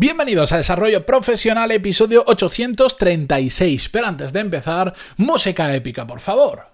Bienvenidos a Desarrollo Profesional, episodio 836. Pero antes de empezar, música épica, por favor.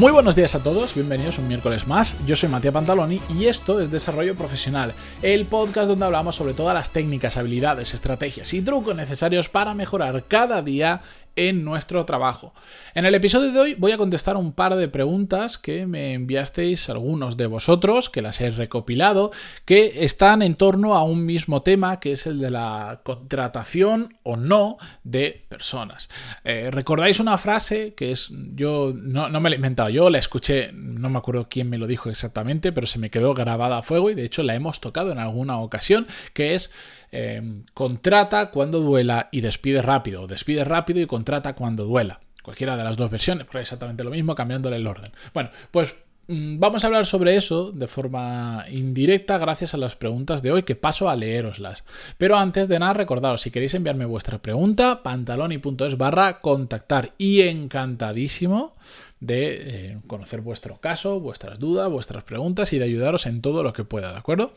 Muy buenos días a todos, bienvenidos un miércoles más. Yo soy Matías Pantaloni y esto es Desarrollo Profesional, el podcast donde hablamos sobre todas las técnicas, habilidades, estrategias y trucos necesarios para mejorar cada día en nuestro trabajo. En el episodio de hoy voy a contestar un par de preguntas que me enviasteis algunos de vosotros, que las he recopilado, que están en torno a un mismo tema, que es el de la contratación o no de personas. Eh, ¿Recordáis una frase que es, yo no, no me la he inventado, yo la escuché, no me acuerdo quién me lo dijo exactamente, pero se me quedó grabada a fuego y de hecho la hemos tocado en alguna ocasión, que es Em, contrata cuando duela y despide rápido, despide rápido y contrata cuando duela. Cualquiera de las dos versiones, pero exactamente lo mismo, cambiándole el orden. Bueno, pues mm, Vamos a hablar sobre eso de forma indirecta gracias a las preguntas de hoy que paso a leeroslas. Pero antes de nada recordaros, si queréis enviarme vuestra pregunta, pantaloni.es barra contactar y encantadísimo de eh, conocer vuestro caso, vuestras dudas, vuestras preguntas y de ayudaros en todo lo que pueda, ¿de acuerdo?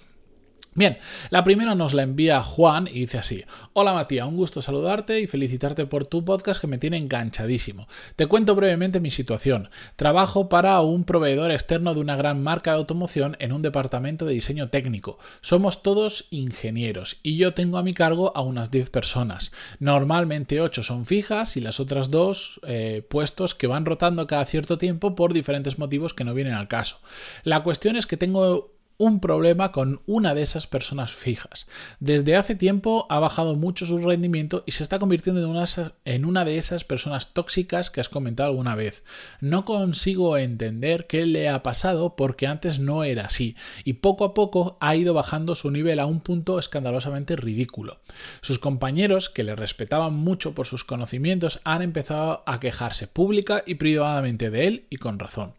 Bien, la primera nos la envía Juan y dice así: Hola Matías, un gusto saludarte y felicitarte por tu podcast que me tiene enganchadísimo. Te cuento brevemente mi situación. Trabajo para un proveedor externo de una gran marca de automoción en un departamento de diseño técnico. Somos todos ingenieros y yo tengo a mi cargo a unas 10 personas. Normalmente 8 son fijas y las otras dos eh, puestos que van rotando cada cierto tiempo por diferentes motivos que no vienen al caso. La cuestión es que tengo un problema con una de esas personas fijas. Desde hace tiempo ha bajado mucho su rendimiento y se está convirtiendo en una, de esas personas tóxicas que has comentado alguna vez. No consigo entender qué le ha pasado porque antes no era así y poco a poco ha ido bajando su nivel a un punto escandalosamente ridículo. Sus compañeros, que le respetaban mucho por sus conocimientos, han empezado a quejarse pública y privadamente de él y con razón.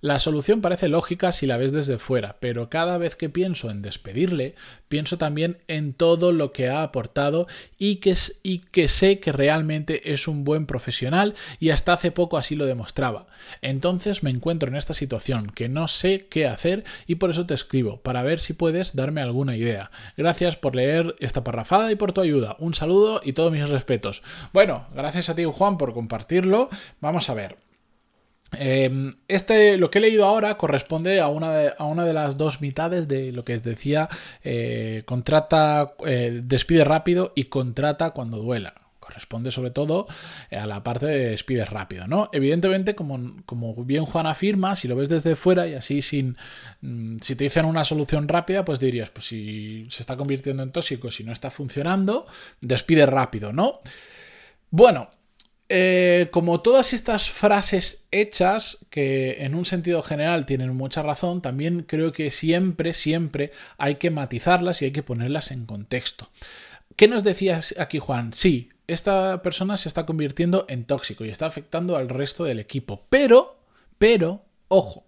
La solución parece lógica si la ves desde fuera, pero cada vez que pienso en despedirle, pienso también en todo lo que ha aportado y que, sé que realmente es un buen profesional y hasta hace poco así lo demostraba. Entonces me encuentro en esta situación que no sé qué hacer y por eso te escribo, para ver si puedes darme alguna idea. Gracias por leer esta parrafada y por tu ayuda. Un saludo y todos mis respetos. Bueno, gracias a ti Juan por compartirlo. Vamos a ver. Em, este, lo que he leído ahora corresponde a una de, a una de las dos mitades de lo que decía eh, contrata, eh, despide rápido y contrata cuando duela. Corresponde sobre todo eh, a la parte de despide rápido, ¿no? Evidentemente, como, como bien Juan afirma, si lo ves desde fuera y así sin. Mm, si te dicen una solución rápida, pues dirías, pues si se está convirtiendo en tóxico, si no está funcionando, despide rápido, ¿no? Bueno, eh, como todas estas frases hechas, que en un sentido general tienen mucha razón, también creo que siempre, siempre hay que matizarlas y hay que ponerlas en contexto. ¿Qué nos decías aquí, Juan? Sí, esta persona se está convirtiendo en tóxico y está afectando al resto del equipo. Pero, pero, ojo,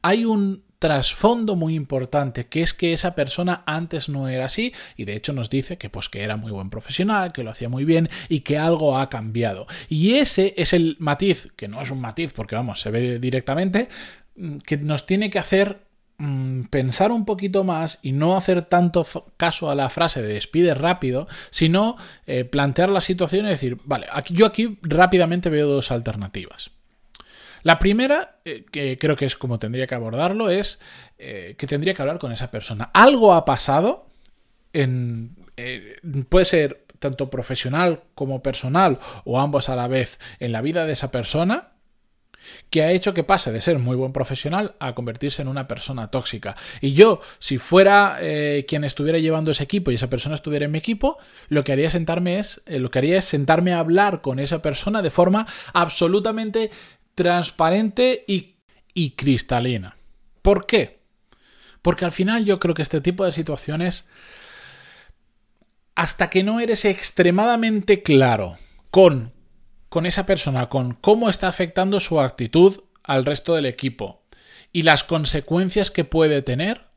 hay un trasfondo muy importante, que es que esa persona antes no era así y de hecho nos dice que pues que era muy buen profesional, que lo hacía muy bien y que algo ha cambiado. Y ese es el matiz, que no es un matiz porque vamos, se ve directamente, mm, que nos tiene que hacer mm, pensar un poquito más y no hacer tanto caso a la frase de despide rápido, sino eh, plantear la situación y decir, vale, yo aquí rápidamente veo dos alternativas. La primera, eh, que creo que es como tendría que abordarlo, es eh, que tendría que hablar con esa persona. Algo ha pasado en... Eh, puede ser tanto profesional como personal o ambos a la vez en la vida de esa persona que ha hecho que pase de ser muy buen profesional a convertirse en una persona tóxica. Y yo, si fuera quien estuviera llevando ese equipo y esa persona estuviera en mi equipo, lo que haría sentarme es, lo que haría es sentarme a hablar con esa persona de forma absolutamente transparente y, cristalina. ¿Por qué? Porque al final yo creo que este tipo de situaciones, hasta que no eres extremadamente claro con, con esa persona, con cómo está afectando su actitud al resto del equipo y las consecuencias que puede tener,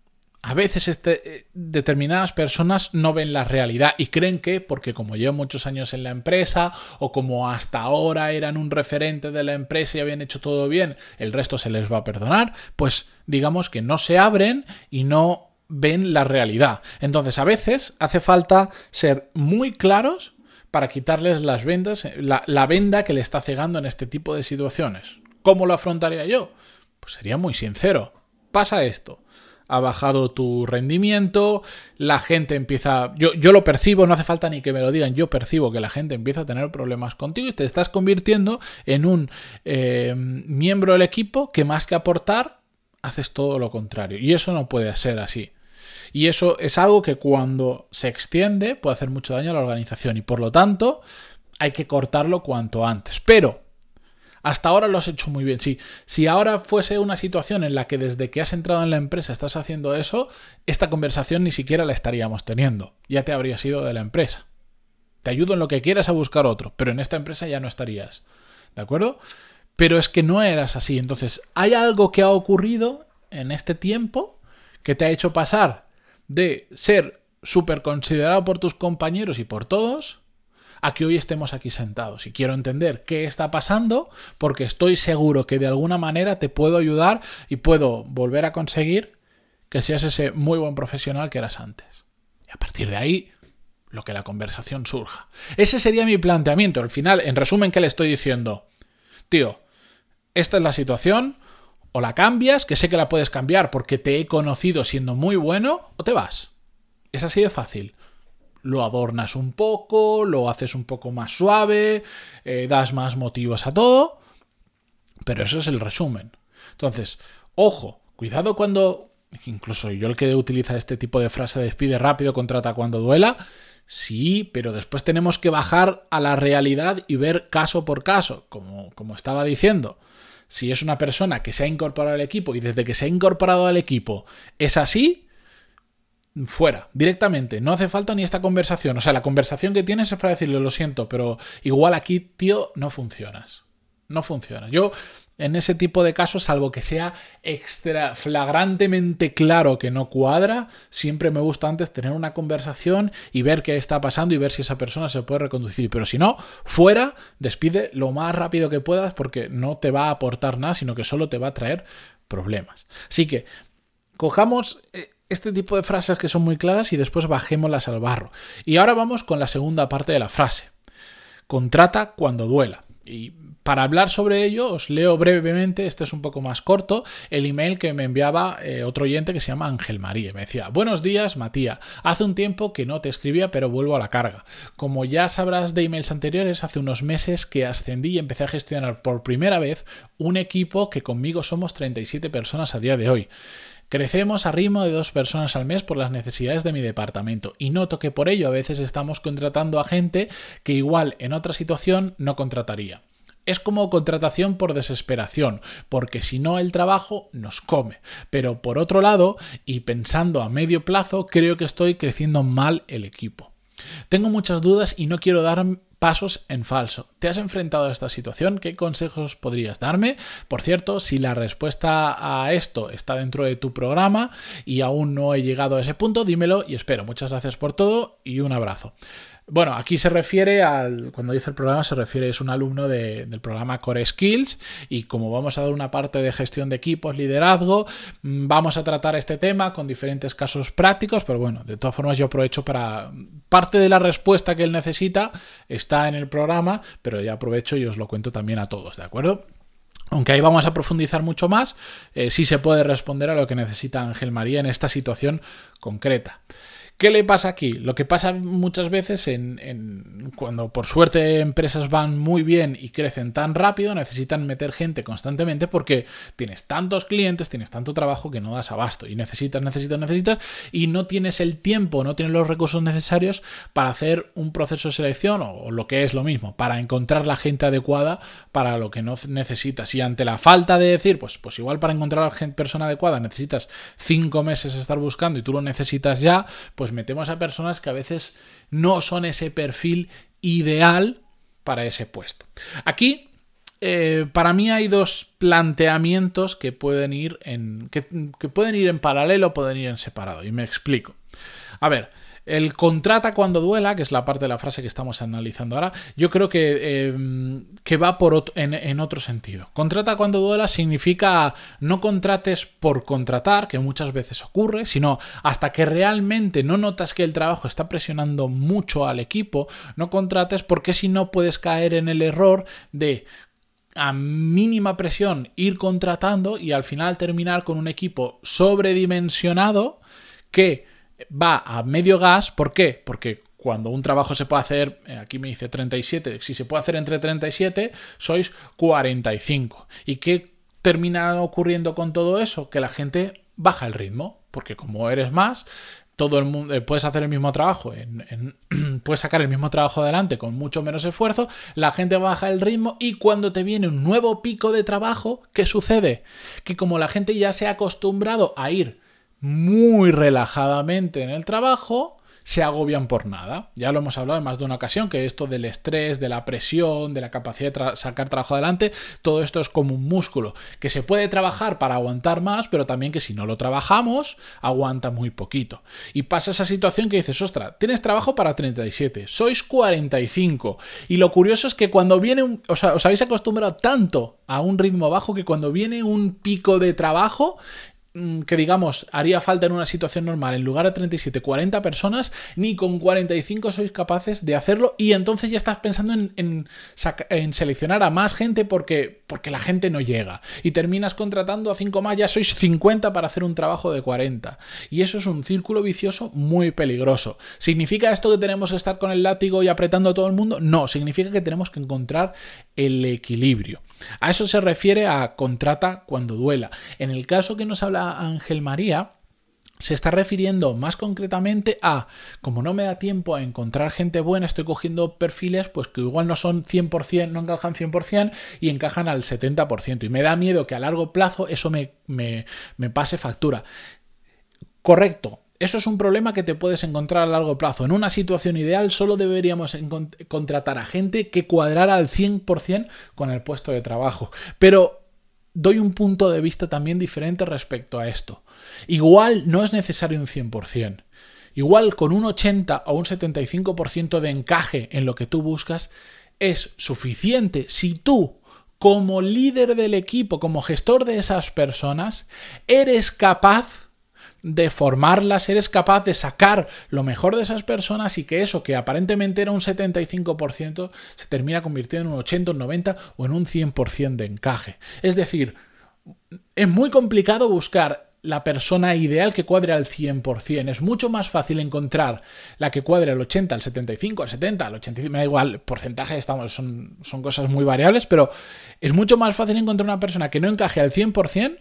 a veces este, eh, determinadas personas no ven la realidad y creen que porque como llevan muchos años en la empresa o como hasta ahora eran un referente de la empresa y habían hecho todo bien, el resto se les va a perdonar, pues digamos que no se abren y no ven la realidad. Entonces a veces hace falta ser muy claros para quitarles las vendas, la, la venda que le está cegando en este tipo de situaciones. ¿Cómo lo afrontaría yo? Pues sería muy sincero. Pasa esto ha bajado tu rendimiento, la gente empieza, yo, yo, lo percibo, no hace falta ni que me lo digan, yo percibo que la gente empieza a tener problemas contigo y te estás convirtiendo en un eh, miembro del equipo que más que aportar, haces todo lo contrario. Y eso no puede ser así. Y eso es algo que cuando se extiende puede hacer mucho daño a la organización y por lo tanto hay que cortarlo cuanto antes. Pero hasta ahora lo has hecho muy bien. Si, si ahora fuese una situación en la que desde que has entrado en la empresa estás haciendo eso, esta conversación ni siquiera la estaríamos teniendo. Ya te habrías ido de la empresa. Te ayudo en lo que quieras a buscar otro, pero en esta empresa ya no estarías. ¿De acuerdo? Pero es que no eras así. Entonces, hay algo que ha ocurrido en este tiempo que te ha hecho pasar de ser súper considerado por tus compañeros y por todos a que hoy estemos aquí sentados. Y quiero entender qué está pasando porque estoy seguro que de alguna manera te puedo ayudar y puedo volver a conseguir que seas ese muy buen profesional que eras antes. Y a partir de ahí, lo que la conversación surja. Ese sería mi planteamiento. Al final, en resumen, ¿qué le estoy diciendo? Tío, esta es la situación, o la cambias, que sé que la puedes cambiar porque te he conocido siendo muy bueno, o te vas. Es así de fácil lo adornas un poco, lo haces un poco más suave, eh, das más motivos a todo, pero eso es el resumen. Entonces, ojo, cuidado cuando, incluso yo el que utiliza este tipo de frase despide rápido, contrata cuando duela, sí, pero después tenemos que bajar a la realidad y ver caso por caso, como, como estaba diciendo. Si es una persona que se ha incorporado al equipo y desde que se ha incorporado al equipo es así, fuera, directamente. No hace falta ni esta conversación. O sea, la conversación que tienes es para decirle, lo siento, pero igual aquí, tío, no funcionas. No funciona. Yo, en ese tipo de casos, salvo que sea extra flagrantemente claro que no cuadra, siempre me gusta antes tener una conversación y ver qué está pasando y ver si esa persona se puede reconducir. Pero si no, fuera, despide lo más rápido que puedas porque no te va a aportar nada, sino que solo te va a traer problemas. Así que, cojamos eh, este tipo de frases que son muy claras y después bajémoslas al barro. Y ahora vamos con la segunda parte de la frase. Contrata cuando duela. Y para hablar sobre ello os leo brevemente, este es un poco más corto, el email que me enviaba eh, otro oyente que se llama Ángel María. Me decía, buenos días Matías, hace un tiempo que no te escribía pero vuelvo a la carga. Como ya sabrás de emails anteriores, hace unos meses que ascendí y empecé a gestionar por primera vez un equipo que conmigo somos 37 personas a día de hoy. Crecemos a ritmo de dos personas al mes por las necesidades de mi departamento y noto que por ello a veces estamos contratando a gente que igual en otra situación no contrataría. Es como contratación por desesperación, porque si no el trabajo nos come. Pero por otro lado, y pensando a medio plazo, creo que estoy creciendo mal el equipo. Tengo muchas dudas y no quiero dar pasos en falso. ¿Te has enfrentado a esta situación? ¿Qué consejos podrías darme? Por cierto, si la respuesta a esto está dentro de tu programa y aún no he llegado a ese punto, dímelo y espero. Muchas gracias por todo y un abrazo. Bueno, aquí se refiere al, cuando dice el programa, se refiere, es un alumno del programa Core Skills y como vamos a dar una parte de gestión de equipos, liderazgo, mm, vamos a tratar este tema con diferentes casos prácticos, pero bueno, de todas formas yo aprovecho para, parte de la respuesta que él necesita está en el programa, pero ya aprovecho y os lo cuento también a todos, ¿de acuerdo? Aunque ahí vamos a profundizar mucho más, eh, sí se puede responder a lo que necesita Ángel María en esta situación concreta. ¿Qué le pasa aquí? Lo que pasa muchas veces en, cuando por suerte empresas van muy bien y crecen tan rápido, necesitan meter gente constantemente porque tienes tantos clientes, tienes tanto trabajo que no das abasto y necesitas, necesitas, necesitas y no tienes el tiempo, no tienes los recursos necesarios para hacer un proceso de selección o, lo que es lo mismo, para encontrar la gente adecuada para lo que no necesitas. Y ante la falta de decir, pues, pues igual para encontrar a la persona adecuada necesitas cinco meses estar buscando y tú lo necesitas ya, pues pues metemos a personas que a veces no son ese perfil ideal para ese puesto. Aquí eh, para mí hay dos planteamientos que pueden ir en. Que, que pueden ir en paralelo, pueden ir en separado. Y me explico. A ver, el contrata cuando duela, que es la parte de la frase que estamos analizando ahora, yo creo que, em, que va por en, otro sentido. Contrata cuando duela significa no contrates por contratar, que muchas veces ocurre, sino hasta que realmente no notas que el trabajo está presionando mucho al equipo, no contrates porque si no puedes caer en el error de a mínima presión ir contratando y al final terminar con un equipo sobredimensionado que va a medio gas. ¿Por qué? Porque cuando un trabajo se puede hacer, eh, aquí me dice 37, si se puede hacer entre 37, sois 45. ¿Y qué termina ocurriendo con todo eso? Que la gente baja el ritmo, porque como eres más, todo el mundo eh, puedes hacer el mismo trabajo, puedes sacar el mismo trabajo adelante con mucho menos esfuerzo, la gente baja el ritmo y cuando te viene un nuevo pico de trabajo, ¿qué sucede? Que como la gente ya se ha acostumbrado a ir muy relajadamente en el trabajo, se agobian por nada. Ya lo hemos hablado en más de una ocasión, que esto del estrés, de la presión, de la capacidad de sacar trabajo adelante, todo esto es como un músculo, que se puede trabajar para aguantar más, pero también que si no lo trabajamos, aguanta muy poquito. Y pasa esa situación que dices, ostra, tienes trabajo para 37, sois 45. Y lo curioso es que cuando viene un... Os habéis acostumbrado tanto a un ritmo bajo que cuando viene un pico de trabajo, que digamos haría falta en una situación normal en lugar de 37, 40 personas, ni con 45 sois capaces de hacerlo y entonces ya estás pensando en, en, seleccionar a más gente porque, porque la gente no llega y terminas contratando a 5 más, ya sois 50 para hacer un trabajo de 40 y eso es un círculo vicioso muy peligroso. ¿Significa esto que tenemos que estar con el látigo y apretando a todo el mundo? No, significa que tenemos que encontrar el equilibrio. A eso se refiere a contrata cuando duela. En el caso que nos habla Ángel María, se está refiriendo más concretamente a, como no me da tiempo a encontrar gente buena, estoy cogiendo perfiles pues que igual no son 100%, no encajan 100% y encajan al 70%. Y me da miedo que a largo plazo eso me, me, me pase factura. Correcto, eso es un problema que te puedes encontrar a largo plazo. En una situación ideal solo deberíamos contratar a gente que cuadrara al 100% con el puesto de trabajo. Pero doy un punto de vista también diferente respecto a esto. Igual no es necesario un 100%. Igual con un 80 o un 75% de encaje en lo que tú buscas es suficiente si tú como líder del equipo, como gestor de esas personas, eres capaz de formarlas, eres capaz de sacar lo mejor de esas personas y que eso que aparentemente era un 75% se termina convirtiendo en un 80, un 90 o en un 100% de encaje. Es decir, es muy complicado buscar la persona ideal que cuadre al 100%. Es mucho más fácil encontrar la que cuadre al 80, al 75, al 70, al 85, me da igual, porcentaje, estamos, son, son cosas muy variables, pero es mucho más fácil encontrar una persona que no encaje al 100%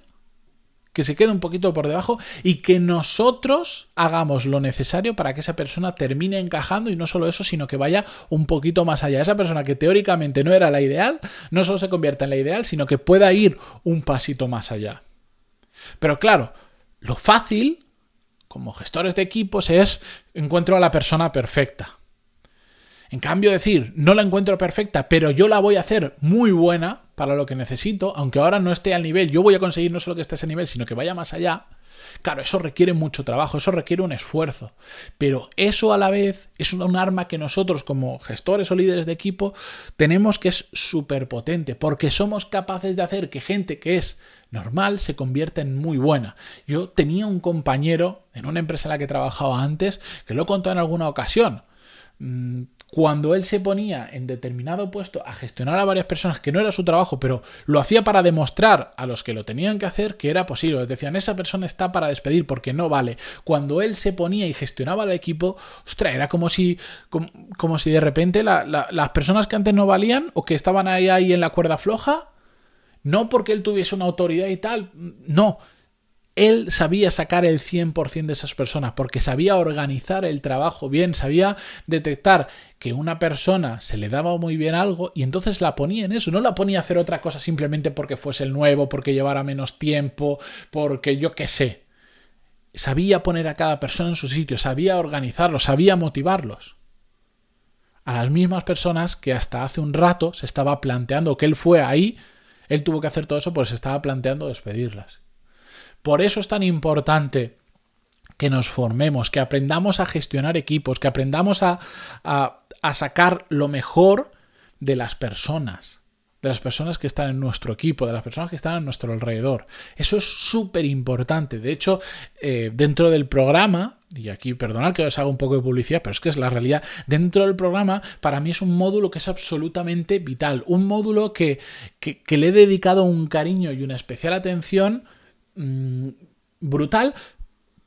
que se quede un poquito por debajo y que nosotros hagamos lo necesario para que esa persona termine encajando y no solo eso, sino que vaya un poquito más allá. Esa persona que teóricamente no era la ideal, no solo se convierta en la ideal, sino que pueda ir un pasito más allá. Pero claro, lo fácil, como gestores de equipos, es encuentro a la persona perfecta. En cambio, decir, no la encuentro perfecta, pero yo la voy a hacer muy buena para lo que necesito, aunque ahora no esté al nivel, yo voy a conseguir no solo que esté ese nivel, sino que vaya más allá. Claro, eso requiere mucho trabajo, eso requiere un esfuerzo, pero eso a la vez es un arma que nosotros como gestores o líderes de equipo tenemos que es súper potente, porque somos capaces de hacer que gente que es normal se convierta en muy buena. Yo tenía un compañero en una empresa en la que trabajaba antes, que lo he contado en alguna ocasión, mm, cuando él se ponía en determinado puesto a gestionar a varias personas, que no era su trabajo, pero lo hacía para demostrar a los que lo tenían que hacer que era posible. Decían, esa persona está para despedir porque no vale. Cuando él se ponía y gestionaba el equipo, ostras, era como si, como, si de repente las personas que antes no valían o que estaban ahí, ahí en la cuerda floja, no porque él tuviese una autoridad y tal, no, él sabía sacar el 100% de esas personas porque sabía organizar el trabajo bien, sabía detectar que una persona se le daba muy bien algo y entonces la ponía en eso, no la ponía a hacer otra cosa simplemente porque fuese el nuevo, porque llevara menos tiempo, porque yo qué sé. Sabía poner a cada persona en su sitio, sabía organizarlos, sabía motivarlos. a las mismas personas que hasta hace un rato se estaba planteando que él fue ahí, él tuvo que hacer todo eso, pues se estaba planteando despedirlas. Por eso es tan importante que nos formemos, que aprendamos a gestionar equipos, que aprendamos a, a sacar lo mejor de las personas de las personas que están en nuestro equipo, de las personas que están a nuestro alrededor. Eso es súper importante. De hecho, eh, dentro del programa, y aquí perdonad que os haga un poco de publicidad, pero es que es la realidad, dentro del programa para mí es un módulo que es absolutamente vital, un módulo que, que, le he dedicado un cariño y una especial atención mm, brutal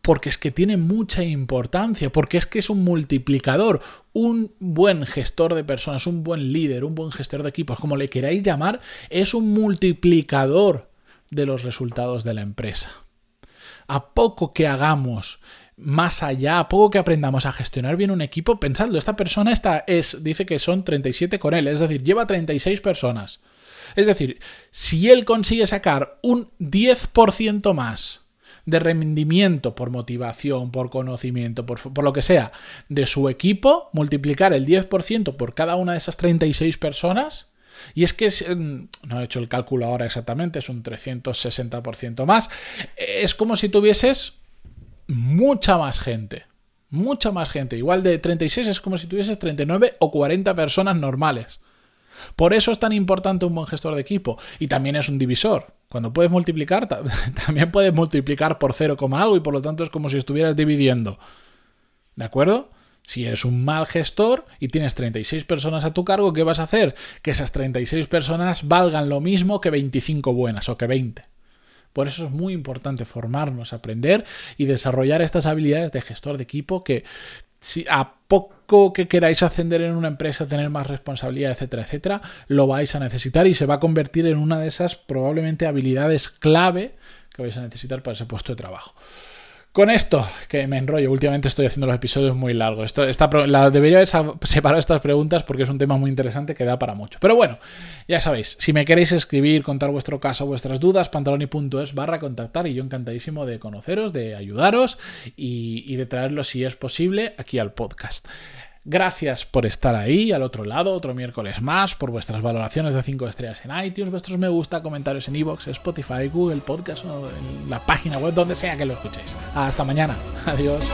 porque es que tiene mucha importancia, porque es que es un multiplicador, un buen gestor de personas, un buen líder, un buen gestor de equipos, como le queráis llamar, es un multiplicador de los resultados de la empresa. A poco que hagamos más allá, a poco que aprendamos a gestionar bien un equipo, pensadlo, esta persona está, es, dice que son 37 con él, es decir, lleva 36 personas. Es decir, si él consigue sacar un 10% más de rendimiento por motivación, por conocimiento, por, por, lo que sea, de su equipo, multiplicar el 10% por cada una de esas 36 personas. Y es que, mm, no he hecho el cálculo ahora exactamente, es un 360% más. Es como si tuvieses mucha más gente. Mucha más gente. Igual de 36 es como si tuvieses 39 o 40 personas normales. Por eso es tan importante un buen gestor de equipo. Y también es un divisor. Cuando puedes multiplicar, también puedes multiplicar por 0, algo y por lo tanto es como si estuvieras dividiendo. ¿De acuerdo? Si eres un mal gestor y tienes 36 personas a tu cargo, ¿qué vas a hacer? Que esas 36 personas valgan lo mismo que 25 buenas o que 20. Por eso es muy importante formarnos, aprender y desarrollar estas habilidades de gestor de equipo que si a poco que queráis ascender en una empresa, tener más responsabilidad, etcétera, etcétera, lo vais a necesitar y se va a convertir en una de esas probablemente habilidades clave que vais a necesitar para ese puesto de trabajo. Con esto, que me enrollo, últimamente estoy haciendo los episodios muy largos. Esto, esta, la, debería haber separado estas preguntas porque es un tema muy interesante que da para mucho. Pero bueno, ya sabéis, si me queréis escribir, contar vuestro caso, vuestras dudas, pantaloni.es barra contactar y yo encantadísimo de conoceros, de ayudaros y, y de traerlo si es posible aquí al podcast. Gracias por estar ahí, al otro lado, otro miércoles más, por vuestras valoraciones de 5 estrellas en iTunes, vuestros me gusta, comentarios en iVoox, Spotify, Google Podcast o en la página web, donde sea que lo escuchéis. Hasta mañana. Adiós.